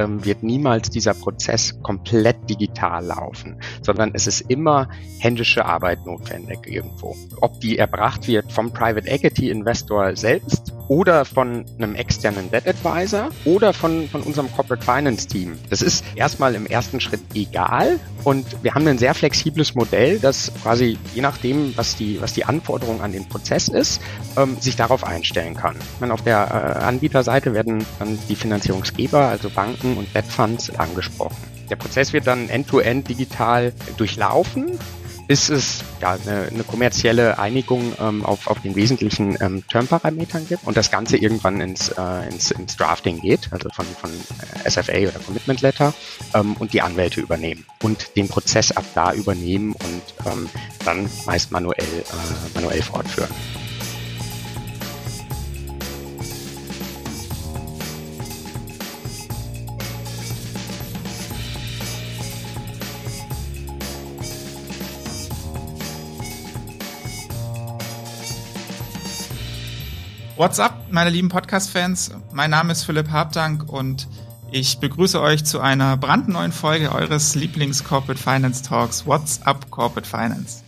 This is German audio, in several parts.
ähm, wird niemals dieser Prozess komplett digital laufen, sondern es ist immer händische Arbeit notwendig irgendwo. Ob die erbracht wird vom Private Equity Investor selbst oder von einem externen Debt Advisor oder von, von unserem Corporate Finance Team. Das ist erstmal im ersten Schritt egal und wir haben ein sehr flexibles Modell, das quasi je nachdem, was die, was die Anforderung an den Prozess ist, ähm, sich darauf einstellen kann. Meine, auf der äh, Anbieterseite werden dann die Finanzierungsgeber, also Banken und Debt Funds, angesprochen. Der Prozess wird dann end-to-end -end digital durchlaufen bis es ja, eine, eine kommerzielle Einigung ähm, auf, auf den wesentlichen ähm, Termparametern gibt und das Ganze irgendwann ins, äh, ins, ins Drafting geht, also von, von äh, SFA oder Commitment Letter ähm, und die Anwälte übernehmen und den Prozess ab da übernehmen und ähm, dann meist manuell, äh, manuell fortführen. What's up, meine lieben Podcast-Fans? Mein Name ist Philipp Habdank und ich begrüße euch zu einer brandneuen Folge eures Lieblings-Corporate Finance Talks What's up Corporate Finance.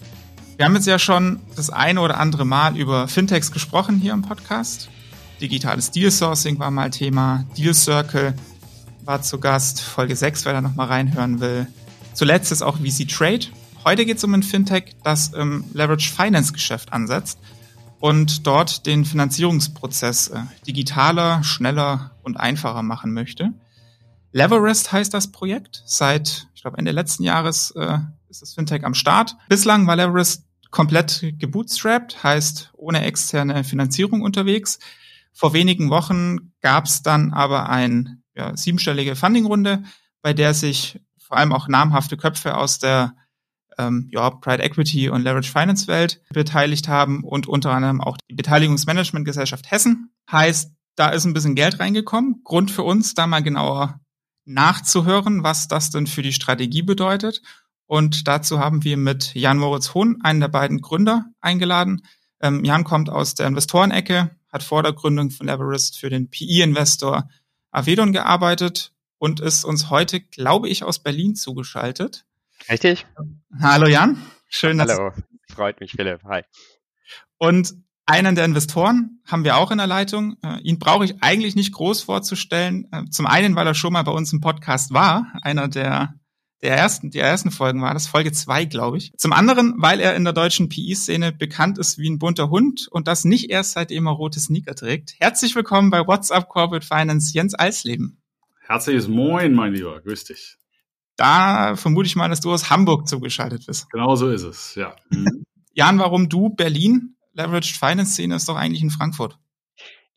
Wir haben jetzt ja schon das eine oder andere Mal über Fintechs gesprochen hier im Podcast. Digitales Deal Sourcing war mal Thema. Deal Circle war zu Gast. Folge 6, wer da nochmal reinhören will. Zuletzt ist auch VC Trade. Heute geht es um ein Fintech, das im Leverage Finance Geschäft ansetzt und dort den Finanzierungsprozess äh, digitaler, schneller und einfacher machen möchte. Leverest heißt das Projekt. Seit, ich glaube, Ende letzten Jahres äh, ist das Fintech am Start. Bislang war Leverest komplett gebootstrapped, heißt ohne externe Finanzierung unterwegs. Vor wenigen Wochen gab es dann aber eine ja, siebenstellige Fundingrunde, bei der sich vor allem auch namhafte Köpfe aus der ähm, ja, Pride Equity und Leverage Finance Welt beteiligt haben und unter anderem auch die Beteiligungsmanagementgesellschaft Hessen. Heißt, da ist ein bisschen Geld reingekommen. Grund für uns, da mal genauer nachzuhören, was das denn für die Strategie bedeutet. Und dazu haben wir mit Jan Moritz Hohn, einen der beiden Gründer, eingeladen. Ähm, Jan kommt aus der Investorenecke, hat vor der Gründung von Everest für den PE-Investor Avedon gearbeitet und ist uns heute, glaube ich, aus Berlin zugeschaltet. Richtig? Hallo Jan, schön, dass Hallo, freut mich Philipp, hi. Und einen der Investoren haben wir auch in der Leitung. Äh, ihn brauche ich eigentlich nicht groß vorzustellen. Äh, zum einen, weil er schon mal bei uns im Podcast war, einer der der ersten, der ersten Folgen war das, Folge zwei, glaube ich. Zum anderen, weil er in der deutschen PI-Szene bekannt ist wie ein bunter Hund und das nicht erst seitdem er rote Sneaker trägt. Herzlich willkommen bei WhatsApp Corporate Finance, Jens Alsleben. Herzliches Moin, mein Lieber, grüß dich da vermute ich mal, dass du aus Hamburg zugeschaltet bist. Genau so ist es, ja. Mhm. Jan, warum du Berlin? Leveraged Finance Szene ist doch eigentlich in Frankfurt.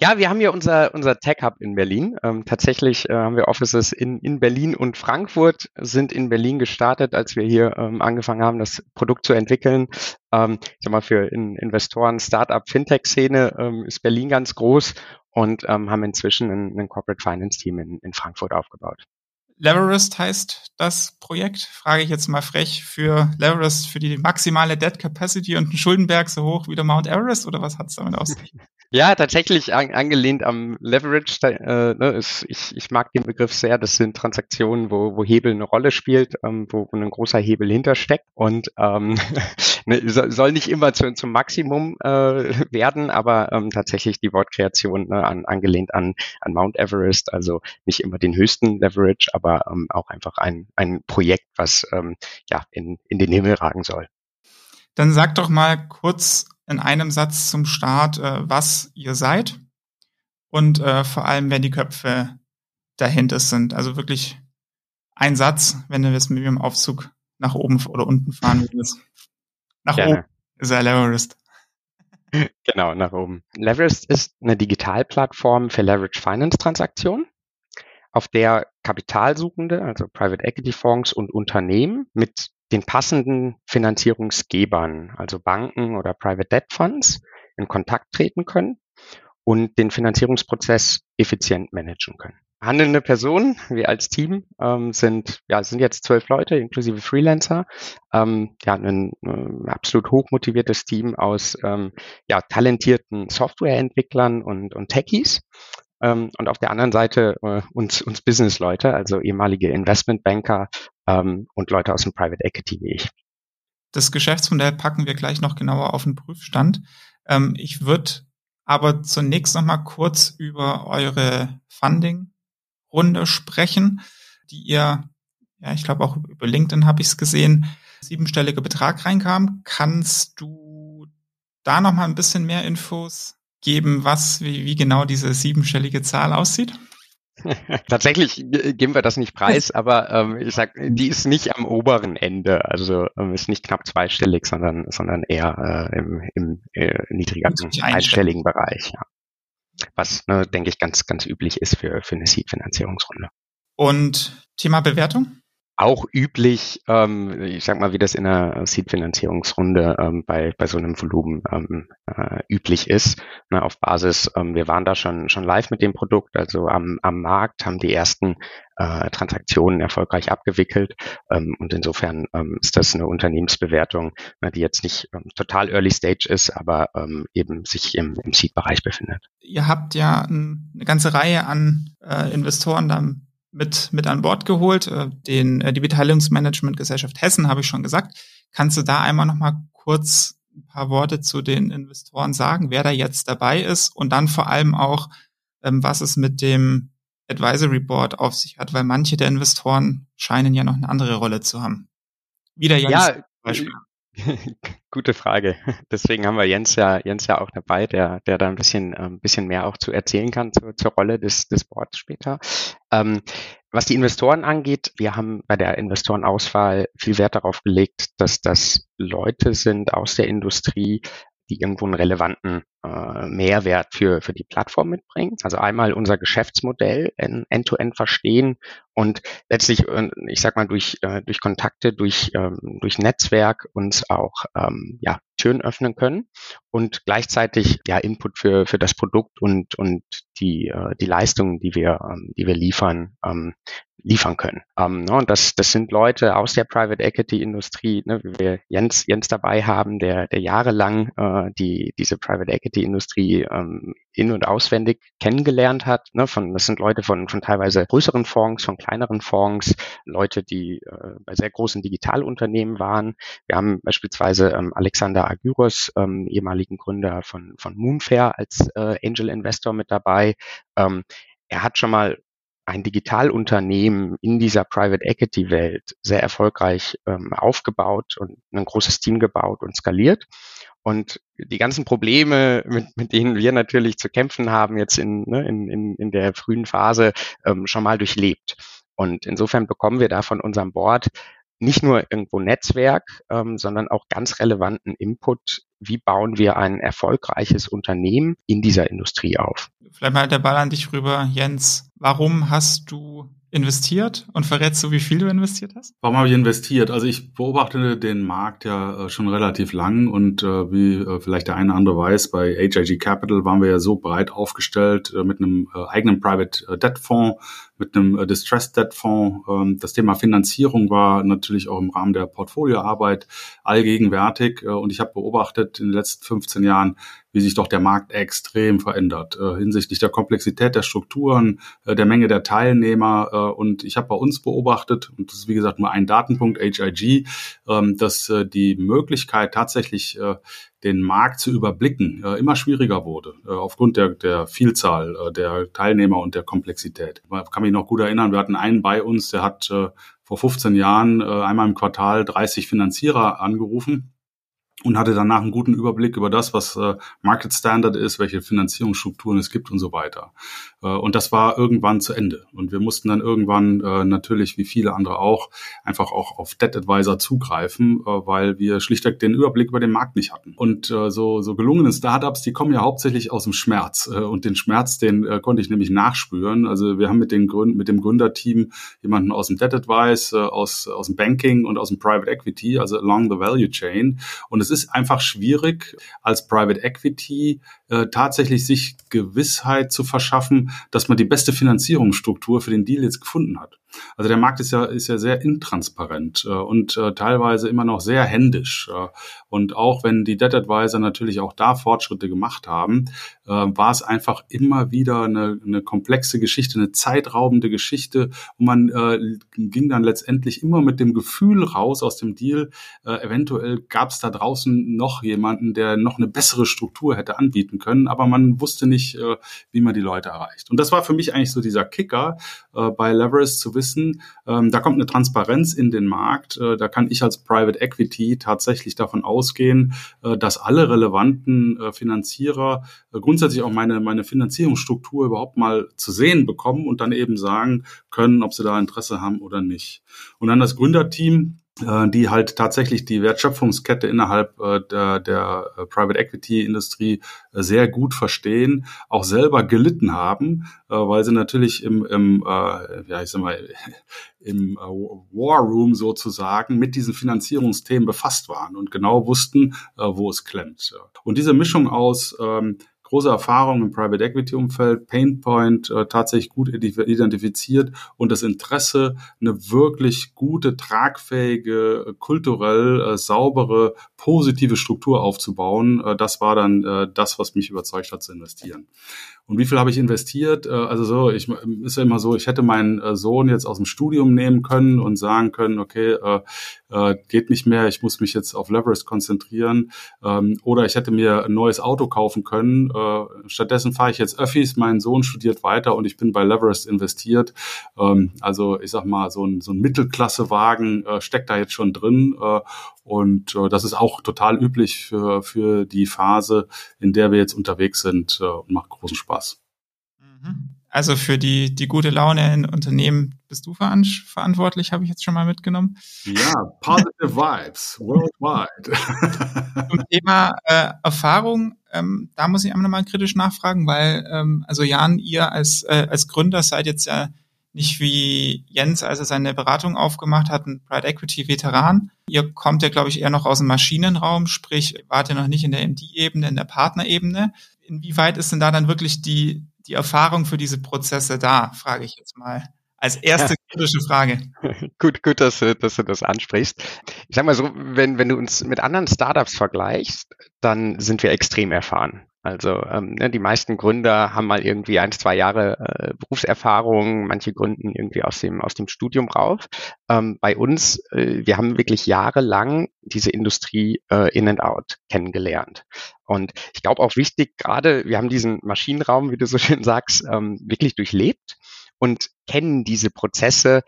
Ja, wir haben hier unser, unser Tech Hub in Berlin. Ähm, tatsächlich äh, haben wir Offices in, in Berlin und Frankfurt, sind in Berlin gestartet, als wir hier ähm, angefangen haben, das Produkt zu entwickeln. Ähm, ich sag mal, für in Investoren, Startup, Fintech-Szene ähm, ist Berlin ganz groß und ähm, haben inzwischen ein, ein Corporate Finance Team in, in Frankfurt aufgebaut. Leverest heißt das Projekt, frage ich jetzt mal frech, für Leverest für die maximale Debt Capacity und ein Schuldenberg so hoch wie der Mount Everest oder was hat es damit aus? Ja, tatsächlich an, angelehnt am Leverage. Äh, ne, ist, ich, ich mag den Begriff sehr. Das sind Transaktionen, wo, wo Hebel eine Rolle spielt, ähm, wo, wo ein großer Hebel hintersteckt. Und ähm, ne, soll nicht immer zu, zum Maximum äh, werden, aber ähm, tatsächlich die Wortkreation ne, an, angelehnt an, an Mount Everest. Also nicht immer den höchsten Leverage, aber ähm, auch einfach ein, ein Projekt, was ähm, ja in, in den Himmel ragen soll. Dann sag doch mal kurz in einem Satz zum Start, äh, was ihr seid und äh, vor allem, wer die Köpfe dahinter sind. Also wirklich ein Satz, wenn du jetzt mit dem Aufzug nach oben oder unten fahren willst. Nach Gerne. oben ist er Leverest. Genau, nach oben. Leverest ist eine Digitalplattform für Leverage Finance Transaktionen, auf der Kapitalsuchende, also Private Equity Fonds und Unternehmen mit den passenden Finanzierungsgebern, also Banken oder Private Debt Funds, in Kontakt treten können und den Finanzierungsprozess effizient managen können. Handelnde Personen, wir als Team, ähm, sind, ja, sind jetzt zwölf Leute, inklusive Freelancer. Ähm, ja, ein äh, absolut hochmotiviertes Team aus ähm, ja, talentierten Softwareentwicklern und, und Techies. Ähm, und auf der anderen Seite äh, uns, uns Business-Leute, also ehemalige Investmentbanker ähm, und Leute aus dem Private Equity wie ich. Das Geschäftsmodell packen wir gleich noch genauer auf den Prüfstand. Ähm, ich würde aber zunächst noch mal kurz über eure Funding-Runde sprechen, die ihr, ja, ich glaube auch über LinkedIn habe ich es gesehen, siebenstellige Betrag reinkam. Kannst du da noch mal ein bisschen mehr Infos geben, was, wie, wie genau diese siebenstellige Zahl aussieht? Tatsächlich geben wir das nicht preis, aber ähm, ich sag, die ist nicht am oberen Ende, also ähm, ist nicht knapp zweistellig, sondern sondern eher äh, im, im äh, niedrigeren einstelligen Bereich. Ja. Was, ne, denke ich, ganz ganz üblich ist für für eine Seed-Finanzierungsrunde. Und Thema Bewertung? Auch üblich, ähm, ich sag mal, wie das in einer Seed-Finanzierungsrunde ähm, bei, bei so einem Volumen ähm, äh, üblich ist. Ne, auf Basis, ähm, wir waren da schon, schon live mit dem Produkt, also am, am Markt, haben die ersten äh, Transaktionen erfolgreich abgewickelt. Ähm, und insofern ähm, ist das eine Unternehmensbewertung, ne, die jetzt nicht ähm, total early stage ist, aber ähm, eben sich im, im Seed-Bereich befindet. Ihr habt ja eine ganze Reihe an äh, Investoren da mit, mit an Bord geholt. Äh, den, äh, die Beteiligungsmanagementgesellschaft Hessen habe ich schon gesagt. Kannst du da einmal noch mal kurz ein paar Worte zu den Investoren sagen, wer da jetzt dabei ist und dann vor allem auch, ähm, was es mit dem Advisory Board auf sich hat, weil manche der Investoren scheinen ja noch eine andere Rolle zu haben. Wieder Jens ja, Beispiel. Gute Frage. Deswegen haben wir Jens ja, Jens ja auch dabei, der, der da ein bisschen, ein ähm, bisschen mehr auch zu erzählen kann zu, zur Rolle des, des Boards später. Ähm, was die Investoren angeht, wir haben bei der Investorenauswahl viel Wert darauf gelegt, dass das Leute sind aus der Industrie, die irgendwo einen relevanten äh, Mehrwert für, für die Plattform mitbringen. Also einmal unser Geschäftsmodell end-to-end -end verstehen und letztlich, äh, ich sag mal, durch, äh, durch Kontakte, durch, ähm, durch Netzwerk uns auch ähm, ja, Türen öffnen können und gleichzeitig ja Input für, für das Produkt und, und die, äh, die Leistungen, die wir, ähm, die wir liefern, ähm, liefern können. Ähm, ne, und das, das sind Leute aus der Private Equity Industrie, ne, wie wir Jens, Jens dabei haben, der, der jahrelang äh, die, diese Private Equity Industrie ähm, in- und auswendig kennengelernt hat. Ne, von, das sind Leute von, von teilweise größeren Fonds, von kleineren Fonds, Leute, die äh, bei sehr großen Digitalunternehmen waren. Wir haben beispielsweise ähm, Alexander Agyros, ähm, ehemaligen Gründer von, von Moonfair als äh, Angel Investor mit dabei. Ähm, er hat schon mal ein Digitalunternehmen in dieser Private Equity Welt sehr erfolgreich ähm, aufgebaut und ein großes Team gebaut und skaliert. Und die ganzen Probleme, mit, mit denen wir natürlich zu kämpfen haben, jetzt in, ne, in, in, in der frühen Phase ähm, schon mal durchlebt. Und insofern bekommen wir da von unserem Board nicht nur irgendwo Netzwerk, ähm, sondern auch ganz relevanten Input. Wie bauen wir ein erfolgreiches Unternehmen in dieser Industrie auf? Vielleicht mal der Ball an dich rüber, Jens. Warum hast du investiert und verrätst du, wie viel du investiert hast? Warum habe ich investiert? Also ich beobachte den Markt ja äh, schon relativ lang und äh, wie äh, vielleicht der eine oder andere weiß, bei HIG Capital waren wir ja so breit aufgestellt mit einem eigenen Private Debt Fonds, mit einem Distressed Debt Fonds. Ähm, das Thema Finanzierung war natürlich auch im Rahmen der Portfolioarbeit allgegenwärtig und ich habe beobachtet in den letzten 15 Jahren, wie sich doch der Markt extrem verändert äh, hinsichtlich der Komplexität der Strukturen, äh, der Menge der Teilnehmer. Äh, und ich habe bei uns beobachtet, und das ist wie gesagt nur ein Datenpunkt, HIG, ähm, dass äh, die Möglichkeit tatsächlich äh, den Markt zu überblicken äh, immer schwieriger wurde, äh, aufgrund der, der Vielzahl äh, der Teilnehmer und der Komplexität. Ich kann mich noch gut erinnern, wir hatten einen bei uns, der hat äh, vor 15 Jahren äh, einmal im Quartal 30 Finanzierer angerufen und hatte danach einen guten Überblick über das, was äh, Market Standard ist, welche Finanzierungsstrukturen es gibt und so weiter. Äh, und das war irgendwann zu Ende. Und wir mussten dann irgendwann äh, natürlich, wie viele andere auch, einfach auch auf Debt Advisor zugreifen, äh, weil wir schlichtweg den Überblick über den Markt nicht hatten. Und so, so gelungene Startups, die kommen ja hauptsächlich aus dem Schmerz. Und den Schmerz, den konnte ich nämlich nachspüren. Also wir haben mit, den mit dem Gründerteam jemanden aus dem Debt Advice, aus, aus dem Banking und aus dem Private Equity, also along the value chain. Und es ist einfach schwierig, als Private Equity äh, tatsächlich sich Gewissheit zu verschaffen, dass man die beste Finanzierungsstruktur für den Deal jetzt gefunden hat. Also der Markt ist ja, ist ja sehr intransparent äh, und äh, teilweise immer noch sehr händisch. Äh, und auch wenn die Debt Advisor natürlich auch da Fortschritte gemacht haben, äh, war es einfach immer wieder eine, eine komplexe Geschichte, eine zeitraubende Geschichte. Und man äh, ging dann letztendlich immer mit dem Gefühl raus aus dem Deal, äh, eventuell gab es da draußen noch jemanden, der noch eine bessere Struktur hätte anbieten können, aber man wusste nicht, äh, wie man die Leute erreicht. Und das war für mich eigentlich so dieser Kicker äh, bei Leverage zu wissen, ähm, da kommt eine Transparenz in den Markt. Äh, da kann ich als Private Equity tatsächlich davon ausgehen, äh, dass alle relevanten äh, Finanzierer äh, grundsätzlich auch meine, meine Finanzierungsstruktur überhaupt mal zu sehen bekommen und dann eben sagen können, ob sie da Interesse haben oder nicht. Und dann das Gründerteam, die halt tatsächlich die Wertschöpfungskette innerhalb äh, der, der äh, Private Equity Industrie sehr gut verstehen, auch selber gelitten haben, weil sie natürlich im, im ja ich sag mal im War Room sozusagen mit diesen Finanzierungsthemen befasst waren und genau wussten, wo es klemmt. Und diese Mischung aus ähm, große Erfahrung im Private Equity Umfeld, Painpoint äh, tatsächlich gut identifiziert und das Interesse, eine wirklich gute, tragfähige, kulturell äh, saubere, positive Struktur aufzubauen. Äh, das war dann äh, das, was mich überzeugt hat zu investieren. Und wie viel habe ich investiert? Äh, also so, ich ist ja immer so, ich hätte meinen äh, Sohn jetzt aus dem Studium nehmen können und sagen können, okay, äh, äh, geht nicht mehr, ich muss mich jetzt auf Leverage konzentrieren. Ähm, oder ich hätte mir ein neues Auto kaufen können. Äh, stattdessen fahre ich jetzt Öffis, mein Sohn studiert weiter und ich bin bei Leverage investiert. Ähm, also ich sag mal, so ein, so ein Mittelklassewagen äh, steckt da jetzt schon drin. Äh, und äh, das ist auch total üblich für, für die Phase, in der wir jetzt unterwegs sind äh, und macht großen Spaß. Mhm. Also für die, die gute Laune in Unternehmen bist du verantwortlich, habe ich jetzt schon mal mitgenommen. Ja, positive Vibes worldwide. Zum Thema äh, Erfahrung, ähm, da muss ich einmal nochmal kritisch nachfragen, weil, ähm, also Jan, ihr als, äh, als Gründer seid jetzt ja nicht wie Jens, als er seine Beratung aufgemacht hat, ein Pride Equity Veteran. Ihr kommt ja, glaube ich, eher noch aus dem Maschinenraum, sprich, wart ihr noch nicht in der MD-Ebene, in der Partnerebene. Inwieweit ist denn da dann wirklich die, die Erfahrung für diese Prozesse da, frage ich jetzt mal. Als erste ja. kritische Frage. gut, gut, dass, dass du das ansprichst. Ich sag mal so, wenn, wenn du uns mit anderen Startups vergleichst, dann sind wir extrem erfahren. Also ähm, ne, die meisten Gründer haben mal irgendwie ein, zwei Jahre äh, Berufserfahrung, manche gründen irgendwie aus dem, aus dem Studium rauf. Ähm, bei uns, äh, wir haben wirklich jahrelang diese Industrie äh, in and out kennengelernt. Und ich glaube auch wichtig, gerade wir haben diesen Maschinenraum, wie du so schön sagst, ähm, wirklich durchlebt und kennen diese Prozesse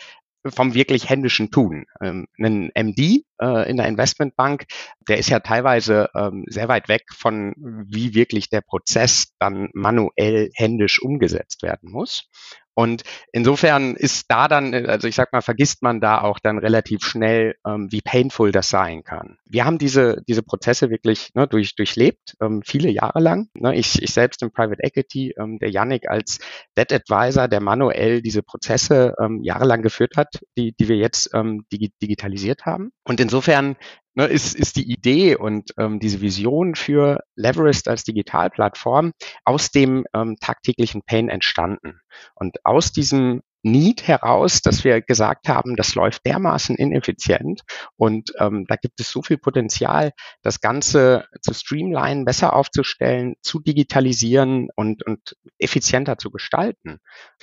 vom wirklich händischen Tun. Ähm, ein MD äh, in der Investmentbank, der ist ja teilweise ähm, sehr weit weg von, wie wirklich der Prozess dann manuell händisch umgesetzt werden muss. Und insofern ist da dann, also ich sag mal, vergisst man da auch dann relativ schnell, ähm, wie painful das sein kann. Wir haben diese, diese Prozesse wirklich ne, durch, durchlebt, ähm, viele Jahre lang. Ne, ich, ich selbst im Private Equity, ähm, der Yannick als Debt Advisor, der manuell diese Prozesse ähm, jahrelang geführt hat, die, die wir jetzt ähm, digitalisiert haben. Und insofern ne, ist, ist die Idee und ähm, diese Vision für Leverist als Digitalplattform aus dem ähm, tagtäglichen Pain entstanden. Und aus diesem Need heraus, dass wir gesagt haben, das läuft dermaßen ineffizient und ähm, da gibt es so viel Potenzial, das Ganze zu streamlinen, besser aufzustellen, zu digitalisieren und, und effizienter zu gestalten.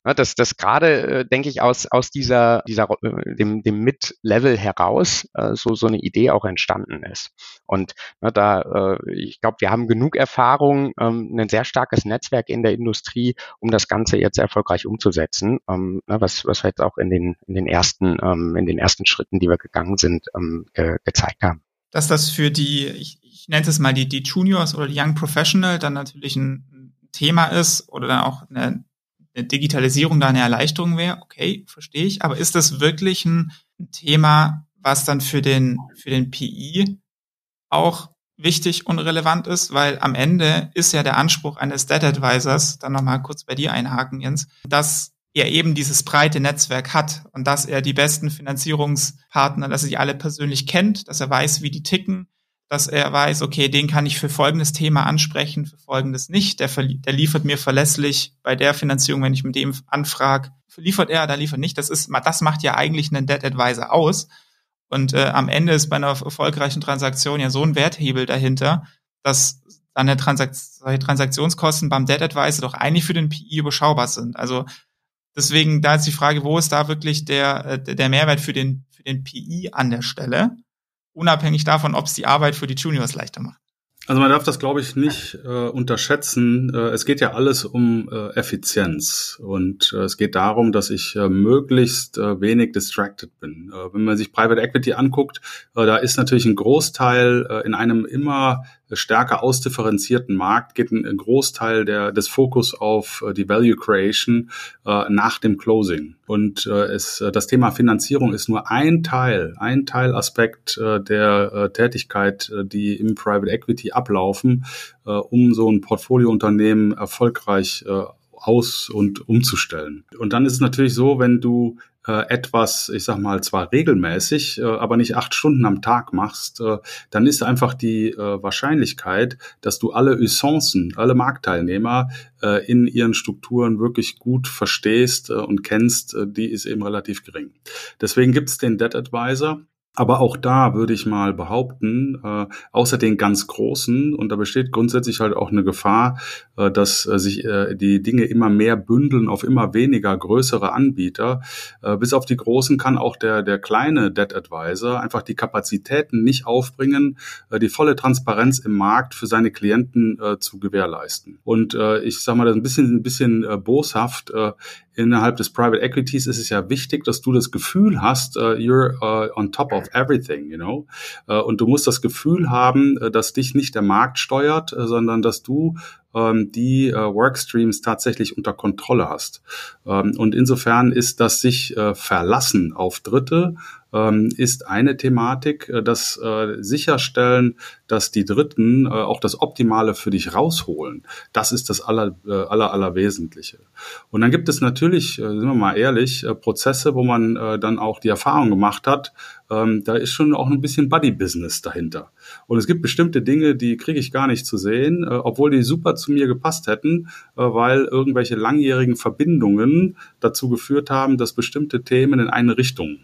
Ja, dass das gerade, äh, denke ich, aus, aus dieser, dieser äh, dem, dem Mid-Level heraus äh, so, so eine Idee auch entstanden ist. Und na, da, äh, ich glaube, wir haben genug Erfahrung, ähm, ein sehr starkes Netzwerk in der Industrie, um das Ganze jetzt erfolgreich umzusetzen. Ähm, na, was, was wir jetzt auch in den, in den ersten, ähm, in den ersten Schritten, die wir gegangen sind, ähm, ge gezeigt haben dass das für die, ich, ich nenne es mal die, die Juniors oder die Young Professional, dann natürlich ein Thema ist oder dann auch eine, eine Digitalisierung da eine Erleichterung wäre, okay, verstehe ich. Aber ist das wirklich ein, ein Thema, was dann für den, für den PI auch wichtig und relevant ist, weil am Ende ist ja der Anspruch eines Debt Advisors, dann nochmal kurz bei dir einhaken, Jens, dass er eben dieses breite Netzwerk hat und dass er die besten Finanzierungspartner, dass er die alle persönlich kennt, dass er weiß, wie die ticken, dass er weiß, okay, den kann ich für folgendes Thema ansprechen, für folgendes nicht. Der, der liefert mir verlässlich bei der Finanzierung, wenn ich mit dem anfrage, liefert er, da liefert nicht. Das ist, das macht ja eigentlich einen Debt Advisor aus. Und äh, am Ende ist bei einer erfolgreichen Transaktion ja so ein Werthebel dahinter, dass deine Transakt Transaktionskosten beim Debt Advisor doch eigentlich für den PI überschaubar sind. Also deswegen da ist die Frage, wo ist da wirklich der, äh, der Mehrwert für den, für den PI an der Stelle? Unabhängig davon, ob es die Arbeit für die Juniors leichter macht. Also man darf das, glaube ich, nicht äh, unterschätzen. Äh, es geht ja alles um äh, Effizienz und äh, es geht darum, dass ich äh, möglichst äh, wenig distracted bin. wenn man sich Private Equity anguckt, da ist natürlich ein Großteil in einem immer stärker ausdifferenzierten Markt geht ein, Großteil der, des Fokus auf die Value Creation nach dem Closing. Und es, das Thema Finanzierung ist nur ein Teil, ein Teilaspekt der Tätigkeit, die im Private Equity ablaufen, äh, um so ein Portfoliounternehmen erfolgreich äh, aus- und umzustellen. Und dann ist es natürlich so, wenn du äh, etwas, ich sag mal, zwar regelmäßig, äh, aber nicht acht Stunden am Tag machst, äh, dann ist einfach die äh, Wahrscheinlichkeit, dass du alle Usancen, alle Marktteilnehmer in ihren Strukturen wirklich gut verstehst und kennst, die ist eben relativ gering. Deswegen gibt es den Debt Advisor, aber auch da würde ich mal behaupten, äh, außer den ganz großen, und da besteht grundsätzlich halt auch eine Gefahr, äh, dass äh, sich äh, die Dinge immer mehr bündeln auf immer weniger größere Anbieter. Äh, bis auf die großen kann auch der, der kleine Debt Advisor einfach die Kapazitäten nicht aufbringen, äh, die volle Transparenz im Markt für seine Klienten äh, zu gewährleisten. Und äh, ich sage mal, das ist ein bisschen, ein bisschen äh, boshaft. Äh, innerhalb des Private Equities ist es ja wichtig, dass du das Gefühl hast, uh, you're uh, on top of everything, you know. Uh, und du musst das Gefühl haben, dass dich nicht der Markt steuert, sondern dass du ähm, die Workstreams tatsächlich unter Kontrolle hast. Ähm, und insofern ist das sich verlassen auf Dritte ähm, ist eine Thematik, äh, das äh, sicherstellen, dass die Dritten äh, auch das Optimale für dich rausholen. Das ist das aller, äh, aller, aller Wesentliche. Und dann gibt es natürlich, äh, sind wir mal ehrlich, äh, Prozesse, wo man äh, dann auch die Erfahrung gemacht hat, ähm, da ist schon auch ein bisschen Buddy-Business dahinter. Und es gibt bestimmte Dinge, die kriege ich gar nicht zu sehen, äh, obwohl die super zu mir gepasst hätten, äh, weil irgendwelche langjährigen Verbindungen dazu geführt haben, dass bestimmte Themen in eine Richtung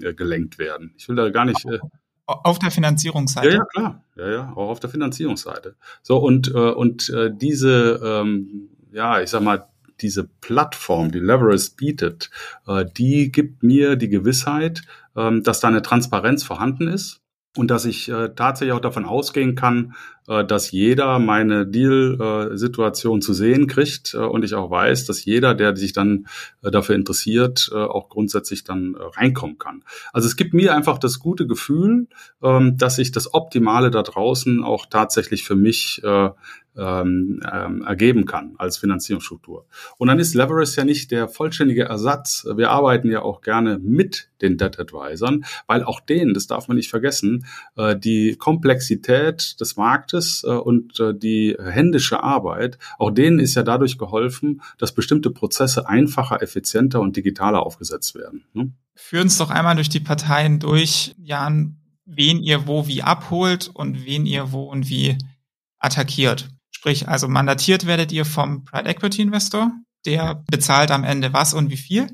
äh, gelenkt werden. Ich will da gar nicht. Äh, auf der Finanzierungsseite. Ja, ja, klar. Ja, ja, auch auf der Finanzierungsseite. So, und, äh, und äh, diese, ähm, ja, ich sag mal, diese Plattform, die Leverage bietet, äh, die gibt mir die Gewissheit, äh, dass da eine Transparenz vorhanden ist und dass ich äh, tatsächlich auch davon ausgehen kann, äh, dass jeder meine Deal-Situation zu sehen kriegt und ich auch weiß, dass jeder, der sich dann dafür interessiert, auch grundsätzlich dann reinkommen kann. Also es gibt mir einfach das gute Gefühl, ähm, dass ich das Optimale da draußen auch tatsächlich für mich ähm, ähm, ergeben kann als Finanzierungsstruktur. Und dann ist Leverage ja nicht der vollständige Ersatz. Wir arbeiten ja auch gerne mit den Debt Advisern, weil auch denen, das darf man nicht vergessen, äh, die Komplexität des Marktes äh, und äh, die händische Arbeit, auch denen ist ja dadurch geholfen, dass bestimmte Prozesse einfacher, effizienter und digitaler aufgesetzt werden. Ne? Führen uns doch einmal durch die Parteien durch, Jan, wen ihr wo wie abholt und wen ihr wo und wie attackiert. Sprich, also mandatiert werdet ihr vom Private Equity Investor, der bezahlt am Ende was und wie viel?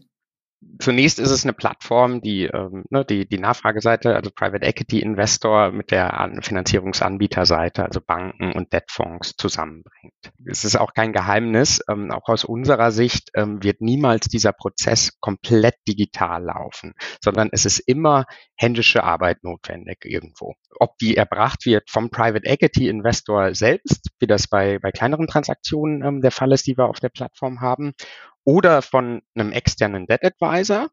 Zunächst ist es eine Plattform, die ähm, ne, die, die Nachfrageseite, also Private Equity Investor mit der Finanzierungsanbieterseite, also Banken und Debtfonds zusammenbringt. Es ist auch kein Geheimnis, ähm, auch aus unserer Sicht ähm, wird niemals dieser Prozess komplett digital laufen, sondern es ist immer händische Arbeit notwendig irgendwo. Ob die erbracht wird vom Private Equity Investor selbst, wie das bei, bei kleineren Transaktionen ähm, der Fall ist, die wir auf der Plattform haben, oder von einem externen Debt Advisor,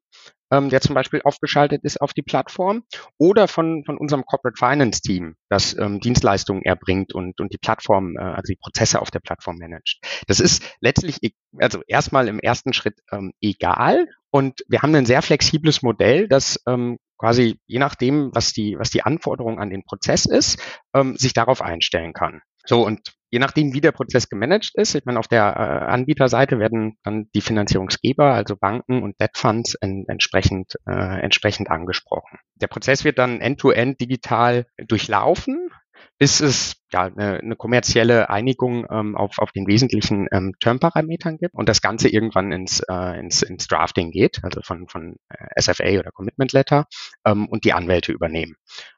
ähm, der zum Beispiel aufgeschaltet ist auf die Plattform, oder von, von unserem Corporate Finance Team, das ähm, Dienstleistungen erbringt und, und die Plattform, äh, also die Prozesse auf der Plattform managt. Das ist letztlich, e, also erstmal im ersten Schritt ähm, egal. Und wir haben ein sehr flexibles Modell, das ähm, quasi je nachdem, was die, was die Anforderung an den Prozess ist, ähm, sich darauf einstellen kann. So, und je nachdem, wie der Prozess gemanagt ist, ich meine, auf der äh, Anbieterseite werden dann die Finanzierungsgeber, also Banken und Debt Funds, en, entsprechend, äh, entsprechend angesprochen. Der Prozess wird dann end-to-end -end digital durchlaufen bis es ja eine, eine kommerzielle Einigung ähm, auf, auf den wesentlichen ähm, Termparametern gibt und das Ganze irgendwann ins, äh, ins, ins Drafting geht, also von, von äh, SFA oder Commitment Letter ähm, und die Anwälte übernehmen.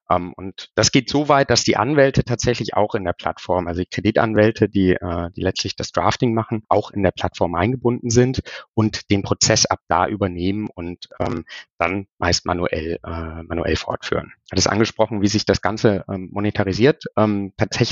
Um, ähm, und das geht so weit, dass die Anwälte tatsächlich auch in der Plattform, also die Kreditanwälte, die, äh, die letztlich das Drafting machen, auch in der Plattform eingebunden sind und den Prozess ab da übernehmen und ähm, dann meist manuell, äh, manuell fortführen. Hat es angesprochen, wie sich das Ganze ähm, monetarisiert. Ähm, tatsächlich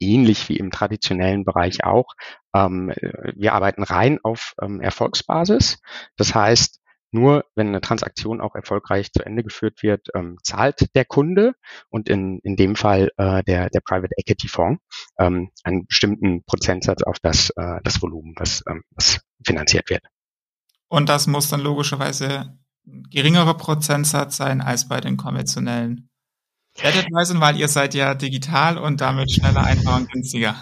ähnlich wie im traditionellen Bereich auch. Ähm, wir arbeiten rein auf ähm, Erfolgsbasis. Das heißt, nur wenn eine Transaktion auch erfolgreich zu Ende geführt wird, ähm, zahlt der Kunde und in, in dem Fall äh, der, der Private Equity Fonds ähm, einen bestimmten Prozentsatz auf das, äh, das Volumen, was, ähm, was finanziert wird. Und das muss dann logischerweise ein geringerer Prozentsatz sein als bei den konventionellen Advertisern, weil ihr seid ja digital und damit schneller, einfacher und günstiger.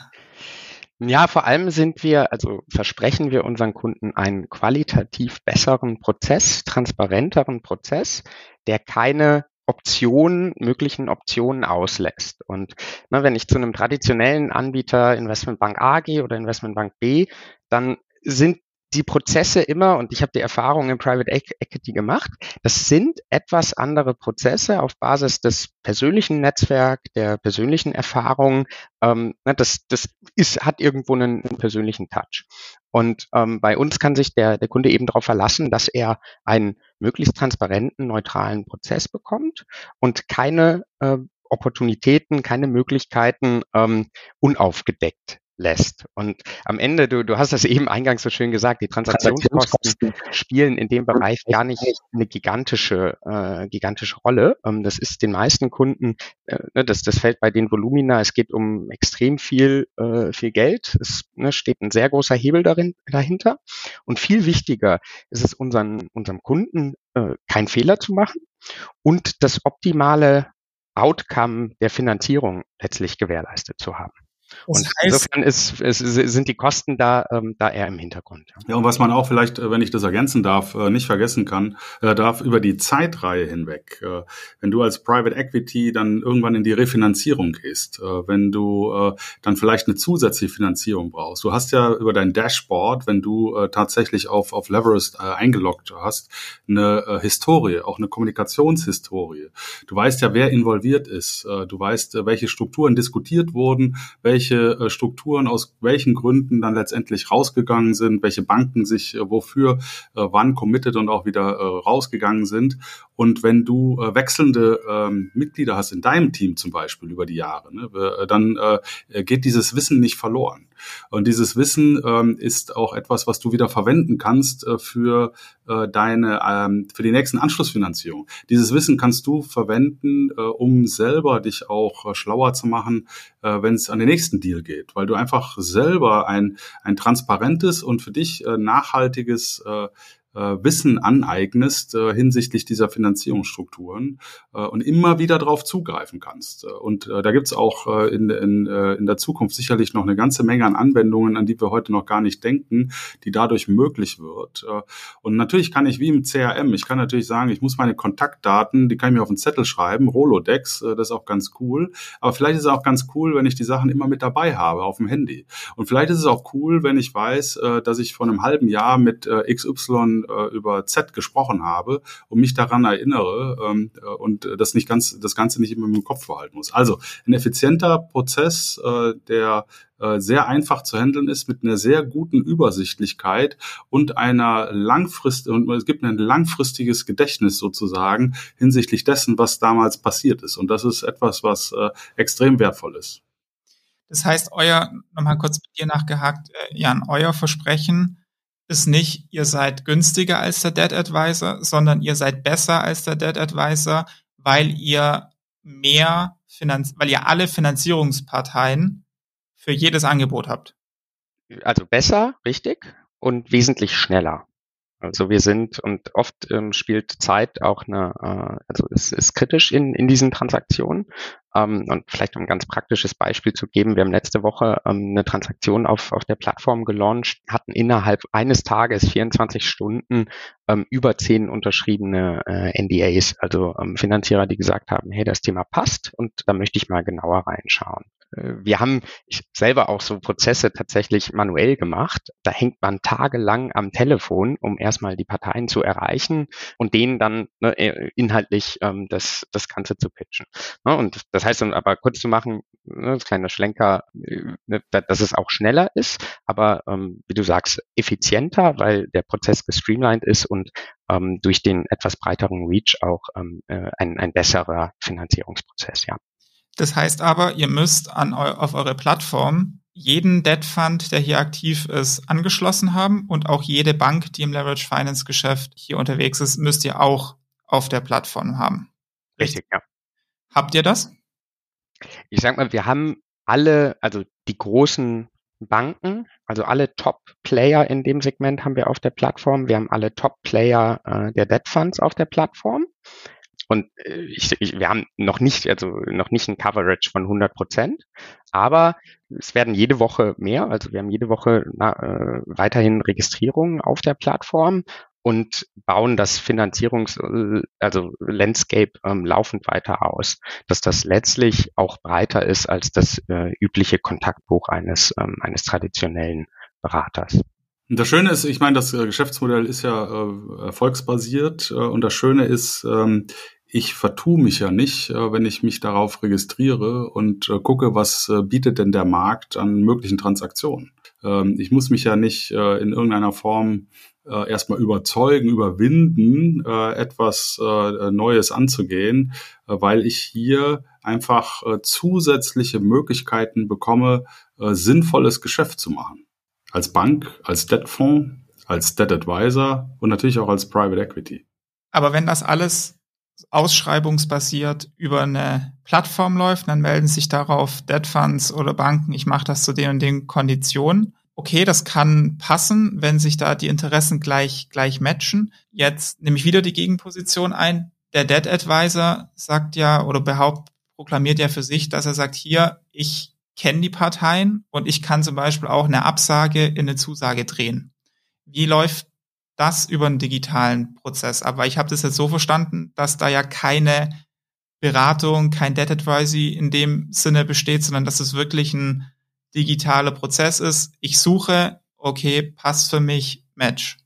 Ja, vor allem sind wir, also versprechen wir unseren Kunden einen qualitativ besseren Prozess, transparenteren Prozess, der keine Optionen, möglichen Optionen auslässt. Und na, wenn ich zu einem traditionellen Anbieter Investmentbank A gehe oder Investmentbank B, dann sind die Prozesse immer, und ich habe die Erfahrung im Private Equity gemacht, das sind etwas andere Prozesse auf Basis des persönlichen Netzwerks, der persönlichen Erfahrung. Ähm, ne, das das ist, hat irgendwo einen, einen persönlichen Touch. Und ähm, bei uns kann sich der, der Kunde eben darauf verlassen, dass er einen möglichst transparenten, neutralen Prozess bekommt und keine äh, Opportunitäten, keine Möglichkeiten ähm, unaufgedeckt lässt. Und am Ende, du, du hast das eben eingangs so schön gesagt, die Transaktionskosten spielen in dem Bereich gar nicht eine gigantische, äh, gigantische Rolle. Ähm, das ist den meisten Kunden, äh, ne, das, das fällt bei den Volumina, es geht um extrem viel, äh, viel Geld. Es ne, steht ein sehr großer Hebel darin, dahinter. Und viel wichtiger ist es unseren, unserem Kunden, äh, keinen Fehler zu machen und das optimale Outcome der Finanzierung letztlich gewährleistet zu haben. Das und heißt, insofern ist, ist, sind die Kosten da, ähm, da eher im Hintergrund. Ja. ja, und was man auch vielleicht, äh, wenn ich das ergänzen darf, äh, nicht vergessen kann, äh, darf über die Zeitreihe hinweg, äh, wenn du als Private Equity dann irgendwann in die Refinanzierung gehst, äh, wenn du äh, dann vielleicht eine zusätzliche Finanzierung brauchst. Du hast ja über dein Dashboard, wenn du äh, tatsächlich auf, auf Leverest äh, eingeloggt hast, eine äh, Historie, auch eine Kommunikationshistorie. Du weißt ja, wer involviert ist. Äh, du weißt, welche Strukturen diskutiert wurden, welche welche äh, Strukturen aus welchen Gründen dann letztendlich rausgegangen sind, welche Banken sich äh, wofür äh, wann committed und auch wieder rausgegangen sind. Und wenn du wechselnde ähm, Mitglieder hast in deinem Team zum Beispiel über die Jahre, ne, dann geht dieses Wissen nicht verloren. Und dieses Wissen ähm, ist auch etwas, was du wieder verwenden kannst äh, für äh, deine, ähm, für die nächsten Anschlussfinanzierung. Dieses Wissen kannst du verwenden, äh, um selber dich auch äh, schlauer zu machen, äh, wenn es an den nächsten Deal geht, weil du einfach selber ein, ein transparentes und für dich äh, nachhaltiges Wissen aneignest äh, hinsichtlich dieser Finanzierungsstrukturen äh, und immer wieder darauf zugreifen kannst. Äh, und äh, da gibt's auch äh, in, in, äh, in der Zukunft sicherlich noch eine ganze Menge an Anwendungen, an die wir heute noch gar nicht denken, die dadurch möglich wird. Äh, und natürlich kann ich wie im CRM, ich kann natürlich sagen, ich muss meine Kontaktdaten, die kann ich mir auf einen Zettel schreiben, Rolodex, äh, das ist auch ganz cool. Aber vielleicht ist es auch ganz cool, wenn ich die Sachen immer mit dabei habe auf dem Handy. Und vielleicht ist es auch cool, wenn ich weiß, äh, dass ich vor einem halben Jahr mit äh, Äh, über Z gesprochen habe und mich daran erinnere ähm, äh, und das nicht ganz, das Ganze nicht immer im Kopf behalten muss. Also ein effizienter Prozess, äh, der äh, sehr einfach zu handeln ist mit einer sehr guten Übersichtlichkeit und einer langfrist und es gibt ein langfristiges Gedächtnis sozusagen hinsichtlich dessen, was damals passiert ist. Und das ist etwas, was äh, extrem wertvoll ist. Das heißt, euer, nochmal kurz mit dir nachgehakt, äh, Jan, euer Versprechen ist nicht, ihr seid günstiger als der Debt Advisor, sondern ihr seid besser als der Debt Advisor, weil ihr mehr Finanz weil ihr alle Finanzierungsparteien für jedes Angebot habt. Also besser, richtig, und wesentlich schneller. Also wir sind und oft ähm, spielt Zeit auch eine, äh, also es ist kritisch in, in diesen Transaktionen. Ähm, und vielleicht um ein ganz praktisches Beispiel zu geben, wir haben letzte Woche ähm, eine Transaktion auf, auf der Plattform gelauncht, hatten innerhalb eines Tages 24 Stunden ähm, über zehn unterschriebene äh, NDAs, also ähm, Finanzierer, die gesagt haben, hey, das Thema passt und da möchte ich mal genauer reinschauen. Äh, wir haben selber auch so Prozesse tatsächlich manuell gemacht. Da hängt man tagelang am Telefon, um erstmal die Parteien zu erreichen und denen dann ne, äh, inhaltlich ähm, das, das Ganze zu pitchen. Ne, und das heißt, um aber kurz zu machen, ne, das kleine Schlenker, äh, ne, dass es auch schneller ist, aber ähm, wie du sagst, effizienter, weil der Prozess gestreamlined ist und ähm, durch den etwas breiteren Reach auch ähm, äh, ein, ein besserer Finanzierungsprozess, ja. Das heißt aber, ihr müsst an eu auf eure Plattform jeden Debt Fund, der hier aktiv ist, angeschlossen haben und auch jede Bank, die im Leverage Finance Geschäft hier unterwegs ist, müsst ihr auch auf der Plattform haben. Richtig, ja. Habt ihr das? Ich sag mal, wir haben alle, also die großen Banken, also alle Top-Player in dem Segment haben wir auf der Plattform. Wir haben alle Top-Player äh, der Debt Funds auf der Plattform. Und äh, ich, ich, wir haben noch nicht, also noch nicht ein Coverage von 100 Prozent, aber es werden jede Woche mehr. Also wir haben jede Woche na, äh, weiterhin Registrierungen auf der Plattform und bauen das Finanzierungs-, also Landscape ähm, laufend weiter aus, dass das letztlich auch breiter ist als das äh, übliche Kontaktbuch eines, ähm, eines traditionellen Beraters. Und das Schöne ist, ich meine, das äh, Geschäftsmodell ist ja äh, erfolgsbasiert äh, und das Schöne ist, ähm, ich vertue mich ja nicht, äh, wenn ich mich darauf registriere und äh, gucke, was bietet denn der Markt an möglichen Transaktionen. Ähm, ich muss mich ja nicht in irgendeiner Form erstmal überzeugen, überwinden, etwas Neues anzugehen, weil ich hier einfach zusätzliche Möglichkeiten bekomme, sinnvolles Geschäft zu machen. Als Bank, als Debtfonds, als Debt Advisor und natürlich auch als Private Equity. Aber wenn das alles ausschreibungsbasiert über eine Plattform läuft, dann melden sich darauf Debt Funds oder Banken, ich mache das zu den und den Konditionen. Okay, das kann passen, wenn sich da die Interessen gleich, gleich matchen. Jetzt nehme ich wieder die Gegenposition ein. Der Debt Advisor sagt ja oder behauptet, proklamiert ja für sich, dass er sagt, hier, ich kenne die Parteien und ich kann zum Beispiel auch eine Absage in eine Zusage drehen. Wie läuft das über einen digitalen Prozess. Aber ich habe das jetzt so verstanden, dass da ja keine Beratung, kein Debt Advisory in dem Sinne besteht, sondern dass es wirklich ein digitaler Prozess ist. Ich suche, okay, passt für mich, Match.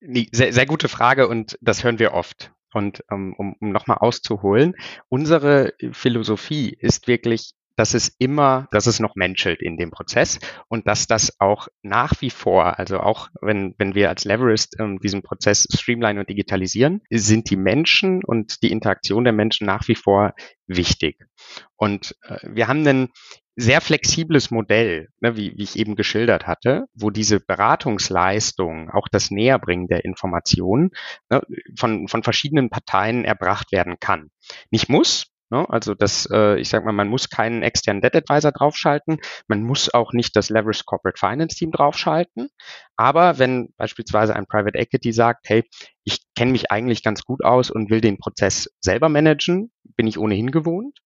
Sehr, sehr gute Frage und das hören wir oft. Und ähm, um, um nochmal auszuholen, unsere Philosophie ist wirklich dass es immer, dass es noch menschelt in dem Prozess und dass das auch nach wie vor, also auch wenn, wenn wir als Leverist ähm, diesen Prozess streamline und digitalisieren, sind die Menschen und die Interaktion der Menschen nach wie vor wichtig. Und äh, wir haben ein sehr flexibles Modell, ne, wie, wie ich eben geschildert hatte, wo diese Beratungsleistung, auch das Näherbringen der Informationen ne, von, von verschiedenen Parteien erbracht werden kann. Nicht muss, Ne? Also das, äh, ich sag mal, man muss keinen externen Debt Advisor draufschalten, man muss auch nicht das Leverage Corporate Finance Team draufschalten. Aber wenn beispielsweise ein Private Equity sagt, hey, ich kenne mich eigentlich ganz gut aus und will den Prozess selber managen, bin ich ohnehin gewohnt,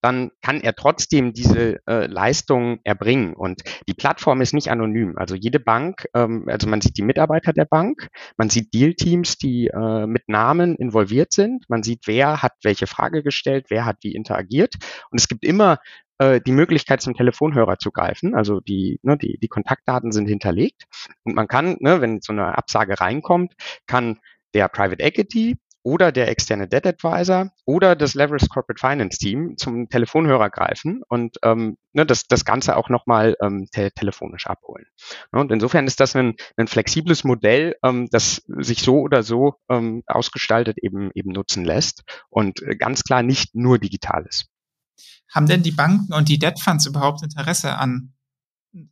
dann kann er trotzdem diese äh, Leistung erbringen. Und die Plattform ist nicht anonym. Also jede Bank, ähm, also man sieht die Mitarbeiter der Bank, man sieht Deal-Teams, die äh, mit Namen involviert sind, man sieht, wer hat welche Frage gestellt, wer hat wie interagiert. Und es gibt immer äh, die Möglichkeit, zum Telefonhörer zu greifen. Also die, ne, die, die Kontaktdaten sind hinterlegt. Und man kann, ne, wenn so eine Absage reinkommt, kann der Private Equity oder der externe Debt Advisor oder das Leverage Corporate Finance Team zum Telefonhörer greifen und ähm, ne, das, das Ganze auch nochmal ähm, te telefonisch abholen. Und insofern ist das ein, ein flexibles Modell, ähm, das sich so oder so ähm, ausgestaltet eben, eben nutzen lässt und ganz klar nicht nur digital ist. Haben denn die Banken und die Debt Funds überhaupt Interesse an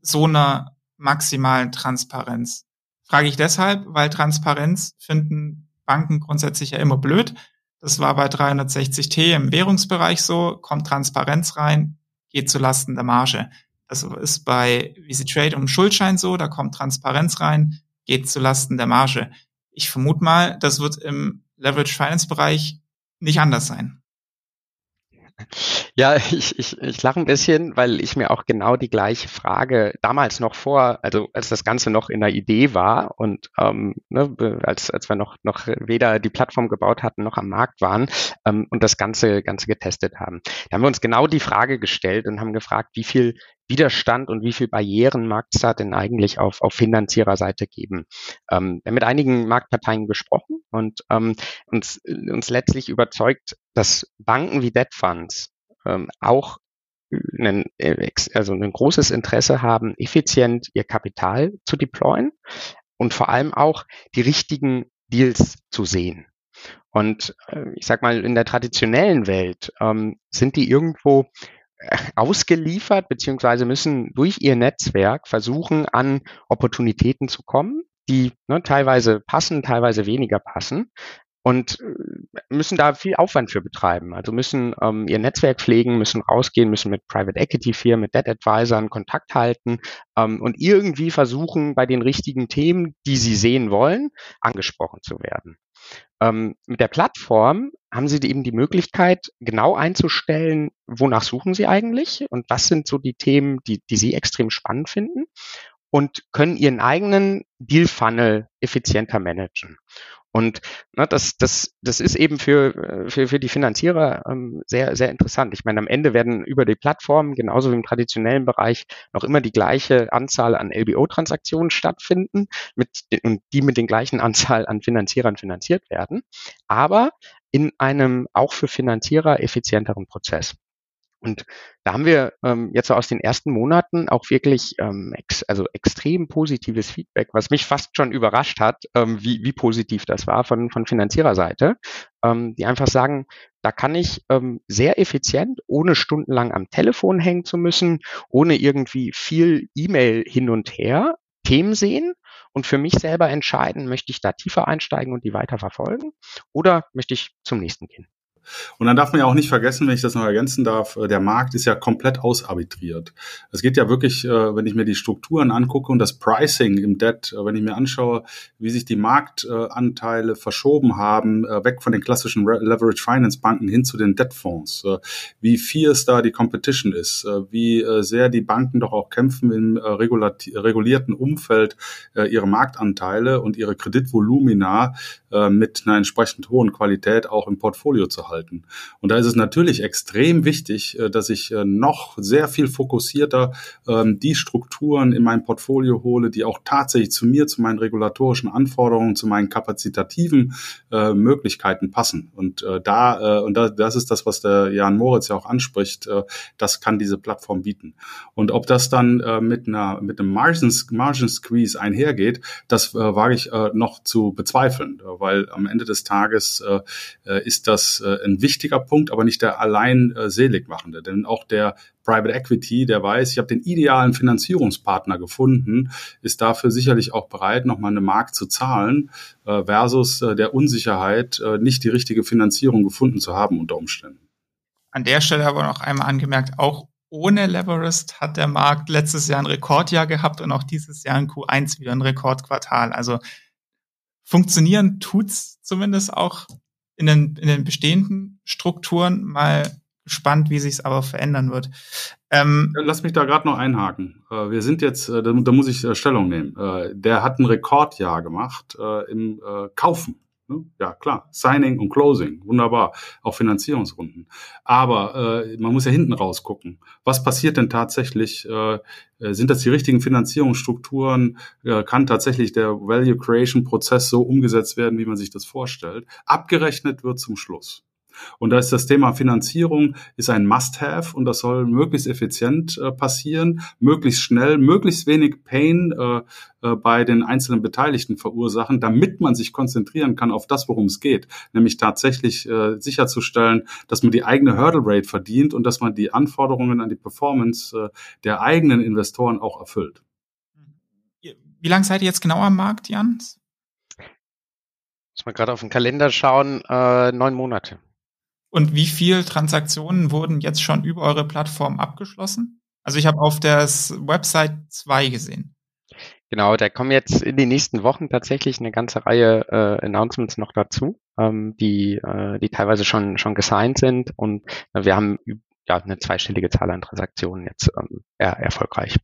so einer maximalen Transparenz. Frage ich deshalb, weil Transparenz finden Banken grundsätzlich ja immer blöd. Das war bei 360T im Währungsbereich so, kommt Transparenz rein, geht zu Lasten der Marge. Das ist bei Visi Trade und Schuldschein so, da kommt Transparenz rein, geht zu Lasten der Marge. Ich vermute mal, das wird im Leverage Finance Bereich nicht anders sein. Ja, ich, ich, ich lache ein bisschen, weil ich mir auch genau die gleiche Frage damals noch vor, also als das Ganze noch in der Idee war und ähm, ne, als, als wir noch, noch weder die Plattform gebaut hatten noch am Markt waren ähm, und das Ganze, Ganze getestet haben. Da haben wir uns genau die Frage gestellt und haben gefragt, wie viel Widerstand und wie viel Barrieren mag es da denn eigentlich auf, auf Finanziererseite geben? Ähm, wir haben mit einigen Marktparteien gesprochen und ähm, uns, uns letztlich überzeugt, dass Banken wie Debt Funds ähm, auch einen, also ein großes Interesse haben, effizient ihr Kapital zu deployen und vor allem auch die richtigen Deals zu sehen. Und äh, ich sag mal, in der traditionellen Welt ähm, sind die irgendwo ausgeliefert, beziehungsweise müssen durch ihr Netzwerk versuchen, an Opportunitäten zu kommen, die ne, teilweise passen, teilweise weniger passen und äh, müssen da viel Aufwand für betreiben. Also müssen ähm, ihr Netzwerk pflegen, müssen rausgehen, müssen mit Private Equity Firmen, mit Debt Advisern Kontakt halten ähm, und irgendwie versuchen, bei den richtigen Themen, die sie sehen wollen, angesprochen zu werden. Ähm, mit der Plattform haben Sie eben die Möglichkeit, genau einzustellen, wonach suchen Sie eigentlich und was sind so die Themen, die, die Sie extrem spannend finden und können Ihren eigenen Deal-Funnel effizienter managen. Und ne, das, das, das ist eben für, für, für die Finanzierer ähm, sehr, sehr interessant. Ich meine, am Ende werden über die Plattform, genauso wie im traditionellen Bereich, noch immer die gleiche Anzahl an LBO-Transaktionen stattfinden mit, und die mit den gleichen Anzahl an Finanzierern finanziert werden, aber in einem auch für Finanzierer effizienteren Prozess. Und da haben wir ähm, jetzt so aus den ersten Monaten auch wirklich ähm, ex, also extrem positives Feedback, was mich fast schon überrascht hat, ähm, wie, wie positiv das war von, von Finanziererseite, ähm, die einfach sagen, da kann ich ähm, sehr effizient, ohne stundenlang am Telefon hängen zu müssen, ohne irgendwie viel E-Mail hin und her, Themen sehen und für mich selber entscheiden, möchte ich da tiefer einsteigen und die weiter verfolgen oder möchte ich zum nächsten gehen. Und dann darf man ja auch nicht vergessen, wenn ich das noch ergänzen darf, äh, der Markt ist ja komplett ausarbitriert. Es geht ja wirklich, äh, wenn ich mir die Strukturen angucke und das Pricing im Debt, äh, wenn ich mir anschaue, wie sich die Marktanteile verschoben haben, weg von den klassischen Leverage Finance Banken hin zu den Debtfonds, wie fierce da die Competition ist, wie sehr die Banken doch auch kämpfen im regulierten Umfeld ihre Marktanteile und ihre Kreditvolumina mit einer entsprechend hohen Qualität auch im Portfolio zu halten halten. Und da ist es natürlich extrem wichtig, äh, dass ich äh, noch sehr viel fokussierter ähm, die Strukturen in mein Portfolio hole, die auch tatsächlich zu mir, zu meinen regulatorischen Anforderungen, zu meinen kapazitativen äh, Möglichkeiten passen. Und da, und das ist das, was der Jan Moritz ja auch anspricht, das kann diese Plattform bieten. Und ob das dann mit einer, mit einem Margin, Margin Squeeze einhergeht, das wage ich noch zu bezweifeln, weil am Ende des Tages ist das ein wichtiger Punkt, aber nicht der allein äh, seligmachende. Denn auch der Private Equity, der weiß, ich habe den idealen Finanzierungspartner gefunden, ist dafür sicherlich auch bereit, nochmal eine Mark zu zahlen, äh, versus äh, der Unsicherheit, äh, nicht die richtige Finanzierung gefunden zu haben unter Umständen. An der Stelle aber noch einmal angemerkt, auch ohne Leverist hat der Markt letztes Jahr ein Rekordjahr gehabt und auch dieses Jahr in Q1 wieder ein Rekordquartal. Also funktionieren tut's zumindest auch in den, in den bestehenden Strukturen. Mal gespannt, wie sich es aber verändern wird. Ähm, Lass mich da gerade noch einhaken. Äh, wir sind jetzt, äh, da, muss ich äh, Stellung nehmen. Der hat ein Rekordjahr gemacht im Kaufen. Ne? Ja, klar. Signing und Closing. Wunderbar. Auch Finanzierungsrunden. Aber äh, man muss ja hinten raus gucken. Was passiert denn tatsächlich? Äh, sind das die richtigen Finanzierungsstrukturen? Äh, kann tatsächlich der Value Creation Prozess so umgesetzt werden, wie man sich das vorstellt? Abgerechnet wird zum Schluss. Und da ist das Thema Finanzierung ist ein Must-have und das soll möglichst effizient äh, passieren, möglichst schnell, möglichst wenig Pain äh, äh, bei den einzelnen Beteiligten verursachen, damit man sich konzentrieren kann auf das, worum es geht, nämlich tatsächlich äh, sicherzustellen, dass man die eigene Hurdle Rate verdient und dass man die Anforderungen an die Performance äh, der eigenen Investoren auch erfüllt. Wie lange seid ihr jetzt genau am Markt, Jan? Muss man gerade auf den Kalender schauen, äh, neun Monate. Und wie viele Transaktionen wurden jetzt schon über eure Plattform abgeschlossen? Also ich habe auf der Website zwei gesehen. Genau, da kommen jetzt in den nächsten Wochen tatsächlich eine ganze Reihe äh, Announcements noch dazu, ähm, die, äh, die teilweise schon, schon gesigned sind und äh, wir haben ja eine zweistellige Zahl an Transaktionen jetzt ähm, er, erfolgreich.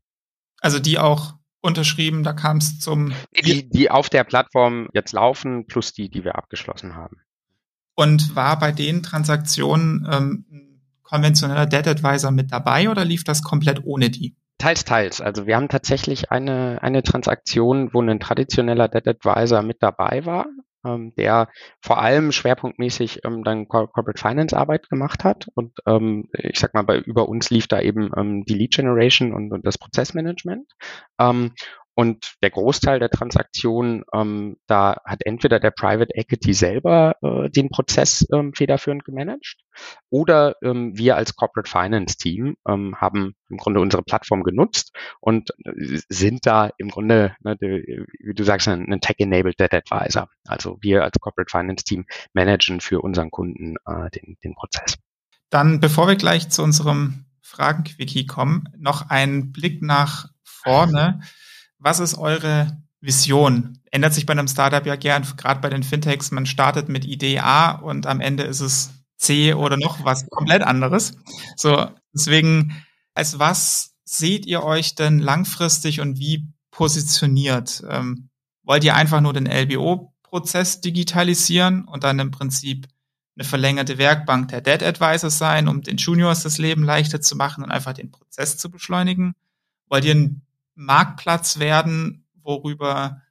Also die auch unterschrieben, da kam es zum... Die, die auf der Plattform jetzt laufen, plus die, die wir abgeschlossen haben. Und war bei den Transaktionen ähm, konventioneller Debt Advisor mit dabei oder lief das komplett ohne die? Teils, teils. Also wir haben tatsächlich eine, eine Transaktion, wo ein traditioneller Debt Advisor mit dabei war, ähm, der vor allem schwerpunktmäßig ähm, dann Corporate Finance Arbeit gemacht hat. Und ähm, ich sag mal, bei, über uns lief da eben ähm, die Lead Generation und, und das Prozessmanagement. Ähm, und der Großteil der Transaktionen, ähm, da hat entweder der Private Equity selber äh, den Prozess ähm, federführend gemanagt oder ähm, wir als Corporate Finance Team ähm, haben im Grunde unsere Plattform genutzt und äh, sind da im Grunde, ne, de, wie du sagst, ein, ein Tech-Enabled Debt Advisor. Also wir als Corporate Finance Team managen für unseren Kunden äh, den, den Prozess. Dann, bevor wir gleich zu unserem Fragenquickie kommen, noch ein Blick nach vorne. Was ist eure Vision? Ändert sich bei einem Startup ja gern, gerade bei den Fintechs, man startet mit Idee A und am Ende ist es C oder noch was komplett anderes. So, deswegen, als was seht ihr euch denn langfristig und wie positioniert? Ähm, wollt ihr einfach nur den LBO-Prozess digitalisieren und dann im Prinzip eine verlängerte Werkbank der Debt Advisors sein, um den Juniors das Leben leichter zu machen und einfach den Prozess zu beschleunigen? Wollt ihr ein Marktplatz werden, worüber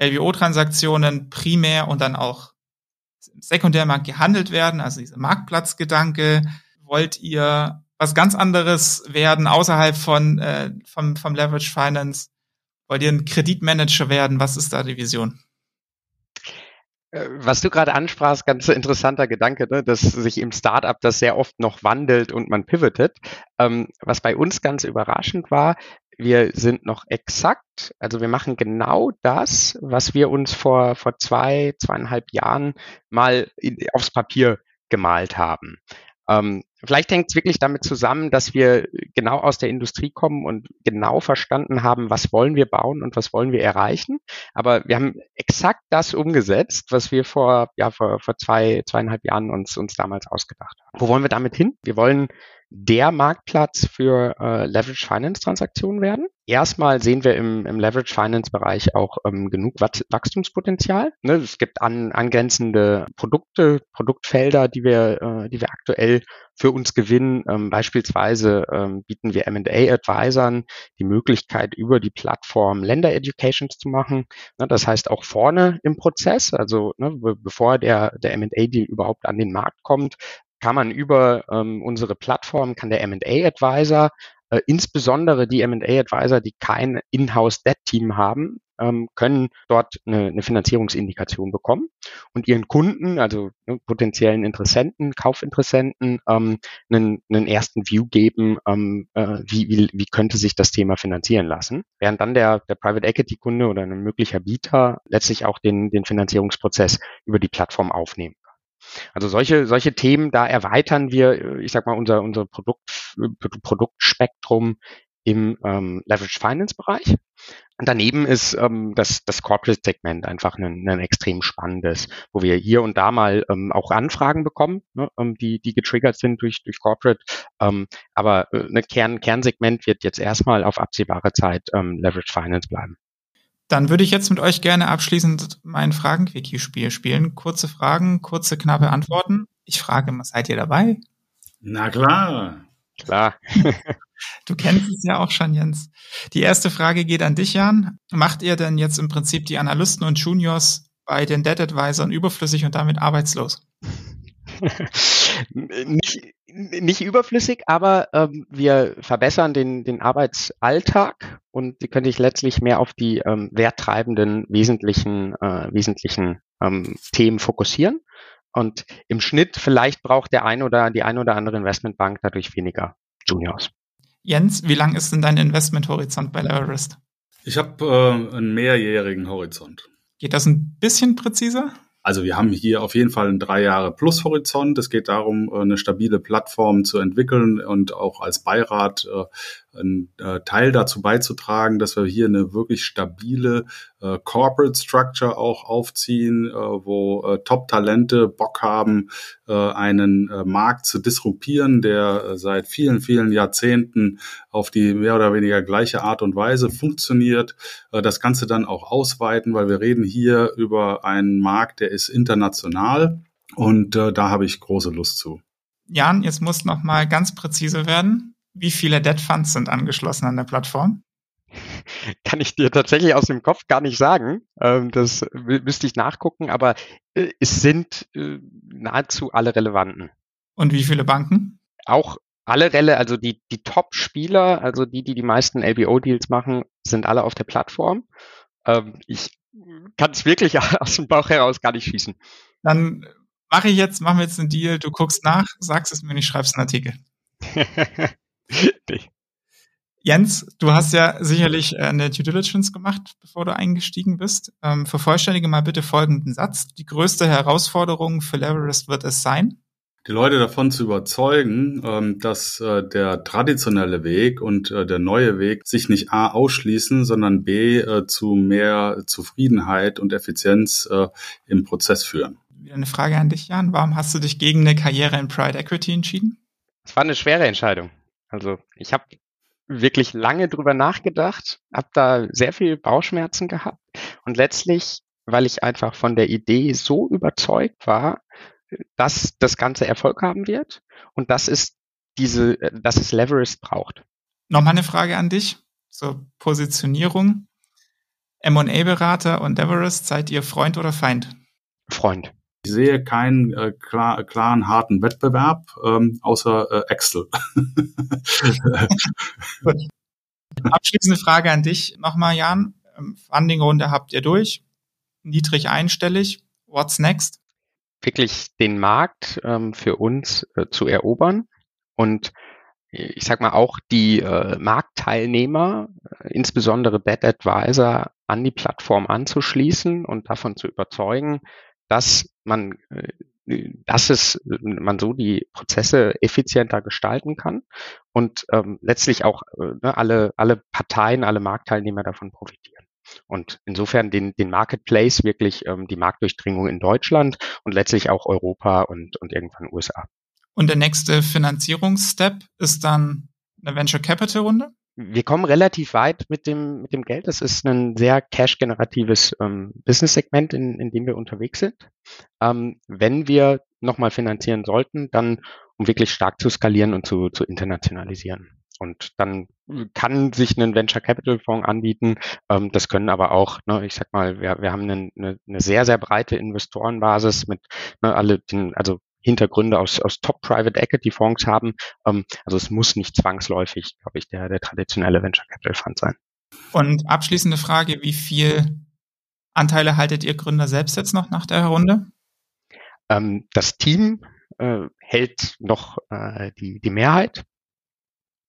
LBO-Transaktionen primär und dann auch im Sekundärmarkt gehandelt werden, also dieser Marktplatzgedanke. Wollt ihr was ganz anderes werden außerhalb von äh, vom, vom Leverage Finance? Wollt ihr ein Kreditmanager werden? Was ist da die Vision? Äh, was du gerade ansprachst, ganz interessanter Gedanke, ne, dass sich im Startup das sehr oft noch wandelt und man pivotet. Ähm, was bei uns ganz überraschend war, wir sind noch exakt, also wir machen genau das, was wir uns vor, vor zwei, zweieinhalb Jahren mal in, aufs Papier gemalt haben. Ähm, vielleicht hängt es wirklich damit zusammen, dass wir genau aus der Industrie kommen und genau verstanden haben, was wollen wir bauen und was wollen wir erreichen. Aber wir haben exakt das umgesetzt, was wir vor, ja, vor, vor zwei, zweieinhalb Jahren uns, uns damals ausgedacht haben. Wo wollen wir damit hin? Wir wollen der Marktplatz für äh, Leverage Finance Transaktionen werden. Erstmal sehen wir im, im Leverage Finance Bereich auch ähm, genug Wachstumspotenzial. Ne? Es gibt an, angrenzende Produkte, Produktfelder, die wir, äh, die wir aktuell für uns gewinnen. Ähm, beispielsweise ähm, bieten wir M&A Advisern die Möglichkeit, über die Plattform Lender Educations zu machen. Ne? Das heißt auch vorne im Prozess, also ne, bevor der, der M&A Deal überhaupt an den Markt kommt, kann man über ähm, unsere Plattform, kann der M&A Advisor, äh, insbesondere die M&A Advisor, die kein Inhouse Debt Team haben, ähm, können dort eine, eine Finanzierungsindikation bekommen und ihren Kunden, also ne, potenziellen Interessenten, Kaufinteressenten, ähm, einen, einen ersten View geben, ähm, äh, wie, wie, wie könnte sich das Thema finanzieren lassen, während dann der, der Private Equity Kunde oder ein möglicher Bieter letztlich auch den, den Finanzierungsprozess über die Plattform aufnehmen also solche, solche Themen, da erweitern wir, ich sag mal, unser, unser Produkt, Produktspektrum im ähm, Leverage Finance Bereich. Und daneben ist ähm, das, das Corporate Segment einfach ein, ein extrem spannendes, wo wir hier und da mal ähm, auch Anfragen bekommen, ne, ähm, die, die getriggert sind durch, durch Corporate. Ähm, aber äh, ein ne Kern, Kernsegment wird jetzt erstmal auf absehbare Zeit ähm, Leverage Finance bleiben. Dann würde ich jetzt mit euch gerne abschließend mein Fragen-Quickie-Spiel spielen. Kurze Fragen, kurze, knappe Antworten. Ich frage mal, seid ihr dabei? Na klar. Klar. du kennst es ja auch schon, Jens. Die erste Frage geht an dich, Jan. Macht ihr denn jetzt im Prinzip die Analysten und Juniors bei den Debt Advisern überflüssig und damit arbeitslos? Nicht, nicht überflüssig, aber ähm, wir verbessern den, den Arbeitsalltag und die könnte ich letztlich mehr auf die ähm, werttreibenden wesentlichen, äh, wesentlichen ähm, Themen fokussieren. Und im Schnitt vielleicht braucht der ein oder die ein oder andere Investmentbank dadurch weniger Juniors. Jens, wie lang ist denn dein Investmenthorizont bei Leverist? Ich habe äh, einen mehrjährigen Horizont. Geht das ein bisschen präziser? Also wir haben hier auf jeden Fall einen drei Jahre Plus Horizont. Es geht darum, äh, eine stabile Plattform zu entwickeln und auch als Beirat äh, einen äh, Teil dazu beizutragen, dass wir hier eine wirklich stabile äh, Corporate Structure auch aufziehen, äh, wo äh, Top-Talente Bock haben, äh, einen äh, Markt zu disruptieren, der seit vielen, vielen Jahrzehnten auf die mehr oder weniger gleiche Art und Weise funktioniert. Das Ganze dann auch ausweiten, weil wir reden hier über einen Markt, der ist international und da habe ich große Lust zu. Jan, jetzt muss noch mal ganz präzise werden wie viele Dead Funds sind angeschlossen an der Plattform? Kann ich dir tatsächlich aus dem Kopf gar nicht sagen. Ähm, das müsste ich nachgucken, aber äh, es sind äh, nahezu alle relevanten. Und wie viele Banken? Auch alle Relle, also die, die Top-Spieler, also die, die die meisten LBO-Deals machen, sind alle auf der Plattform. Ähm, ich kann es wirklich aus dem Bauch heraus gar nicht schießen. Dann mache ich jetzt, machen wir jetzt einen Deal, du guckst nach, sagst es mir und ich schreib's einen Artikel. Jens, du hast ja sicherlich äh, eine Due Diligence gemacht, bevor du eingestiegen bist. Ähm, vervollständige mal bitte folgenden Satz. Die größte Herausforderung für Leverest wird es sein? Die Leute davon zu überzeugen, ähm, dass äh, der traditionelle Weg und äh, der neue Weg sich nicht A ausschließen, sondern B zu mehr Zufriedenheit und Effizienz im Prozess führen. Wieder eine Frage an dich, Jan. Warum hast du dich gegen eine Karriere in Pride Equity entschieden? Es war eine schwere Entscheidung. Also ich habe wirklich lange drüber nachgedacht, habe da sehr viel Bauchschmerzen gehabt und letztlich, weil ich einfach von der Idee so überzeugt war, dass das Ganze Erfolg haben wird und dass es diese, dass es Leverage braucht. Nochmal eine Frage an dich zur Positionierung. M&A-Berater und Everest, seid ihr Freund oder Feind? Freund. Ich sehe keinen äh, klar, klaren, harten Wettbewerb, ähm, außer äh, Excel. Abschließende Frage an dich nochmal, Jan. Ähm, Funding-Runde habt ihr durch, niedrig einstellig. What's next? Wirklich den Markt ähm, für uns äh, zu erobern und ich sag mal auch die äh, Marktteilnehmer, äh, insbesondere Bad Advisor, an die Plattform anzuschließen und davon zu überzeugen, dass man, äh, dass es, man so die Prozesse effizienter gestalten kann und ähm, letztlich auch äh, ne, alle, alle Parteien, alle Marktteilnehmer davon profitieren. Und insofern den, den Marketplace wirklich ähm, die Marktdurchdringung in Deutschland und letztlich auch Europa und, und irgendwann USA. Und der nächste Finanzierungsstep ist dann eine Venture Capital Runde? Wir kommen relativ weit mit dem, mit dem Geld. Das ist ein sehr cash-generatives ähm, Business-Segment, in, in dem wir unterwegs sind. Ähm, wenn wir nochmal finanzieren sollten, dann um wirklich stark zu skalieren und zu, zu internationalisieren. Und dann kann sich ein Venture Capital Fonds anbieten. Ähm, das können aber auch, ne, ich sag mal, wir, wir haben eine, eine, eine sehr, sehr breite Investorenbasis mit ne, alle den, also Hintergründe aus, aus Top Private Equity Fonds haben. Ähm, also es muss nicht zwangsläufig, glaube ich, der, der traditionelle Venture Capital Fund sein. Und abschließende Frage, wie viel Anteile haltet ihr Gründer selbst jetzt noch nach der Runde? Ähm, das Team äh, hält noch äh, die, die Mehrheit.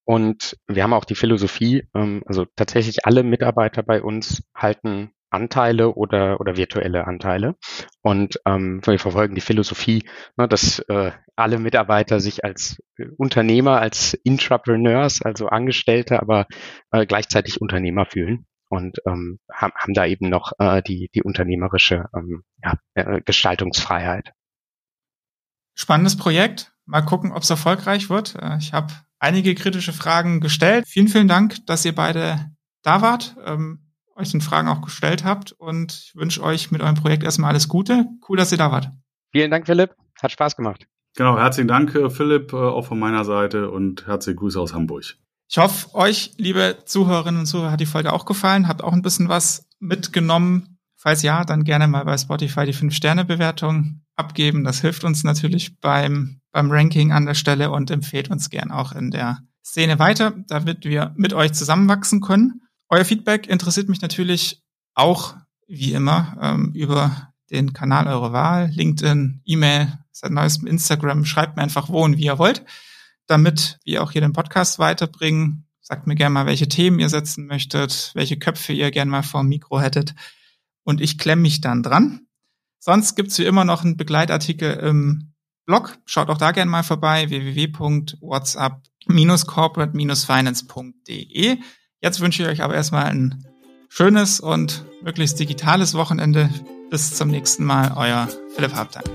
Und wir haben auch die Philosophie, ähm, also tatsächlich alle Mitarbeiter bei uns halten Anteile oder, oder virtuelle Anteile. Und ähm, wir verfolgen die Philosophie, ne, dass äh, alle Mitarbeiter sich als äh, Unternehmer, als Intrapreneurs, also Angestellte, aber äh, gleichzeitig Unternehmer fühlen und ähm, haben, haben da eben noch äh, die, die unternehmerische ähm, ja, äh, Gestaltungsfreiheit. Spannendes Projekt. Mal gucken, ob es erfolgreich wird. Äh, ich habe einige kritische Fragen gestellt. Vielen, vielen Dank, dass ihr beide da wart. Ähm, euch den Fragen auch gestellt habt und ich wünsche euch mit eurem Projekt erstmal alles Gute. Cool, dass ihr da wart. Vielen Dank, Philipp. Hat Spaß gemacht. Genau, herzlichen Dank, äh, Philipp, äh, auch von meiner Seite und herzliche Grüße aus Hamburg. Ich hoffe, euch, liebe Zuhörerinnen und Zuhörer, hat die Folge auch gefallen, habt auch ein bisschen was mitgenommen. Falls ja, dann gerne mal bei Spotify die 5-Sterne-Bewertung abgeben. Das hilft uns natürlich beim, beim Ranking an der Stelle und empfehlt uns gern auch in der Szene weiter, damit wir mit euch zusammenwachsen können. Euer Feedback interessiert mich natürlich auch, wie immer, ähm, über den Kanal eurer Wahl, LinkedIn, E-Mail, seit neuestem Instagram. Schreibt mir einfach wo und wie ihr wollt, damit wir auch hier den Podcast weiterbringen. Sagt mir gerne mal, welche Themen ihr setzen möchtet, welche Köpfe ihr gerne mal vor Mikro hättet. Und ich klemme mich dann dran. Sonst gibt's wie immer noch einen Begleitartikel im Blog. Schaut auch da gerne mal vorbei, www.whatsapp-corporate-finance.de. Jetzt wünsche ich euch aber erstmal ein schönes und möglichst digitales Wochenende. Bis zum nächsten Mal, euer Philipp Habdank.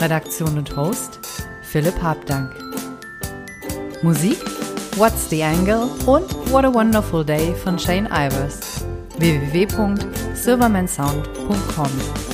Redaktion und Host Philipp Habdank. Musik What's the Angle und What a Wonderful Day von Shane Ivers. www.silvermansound.com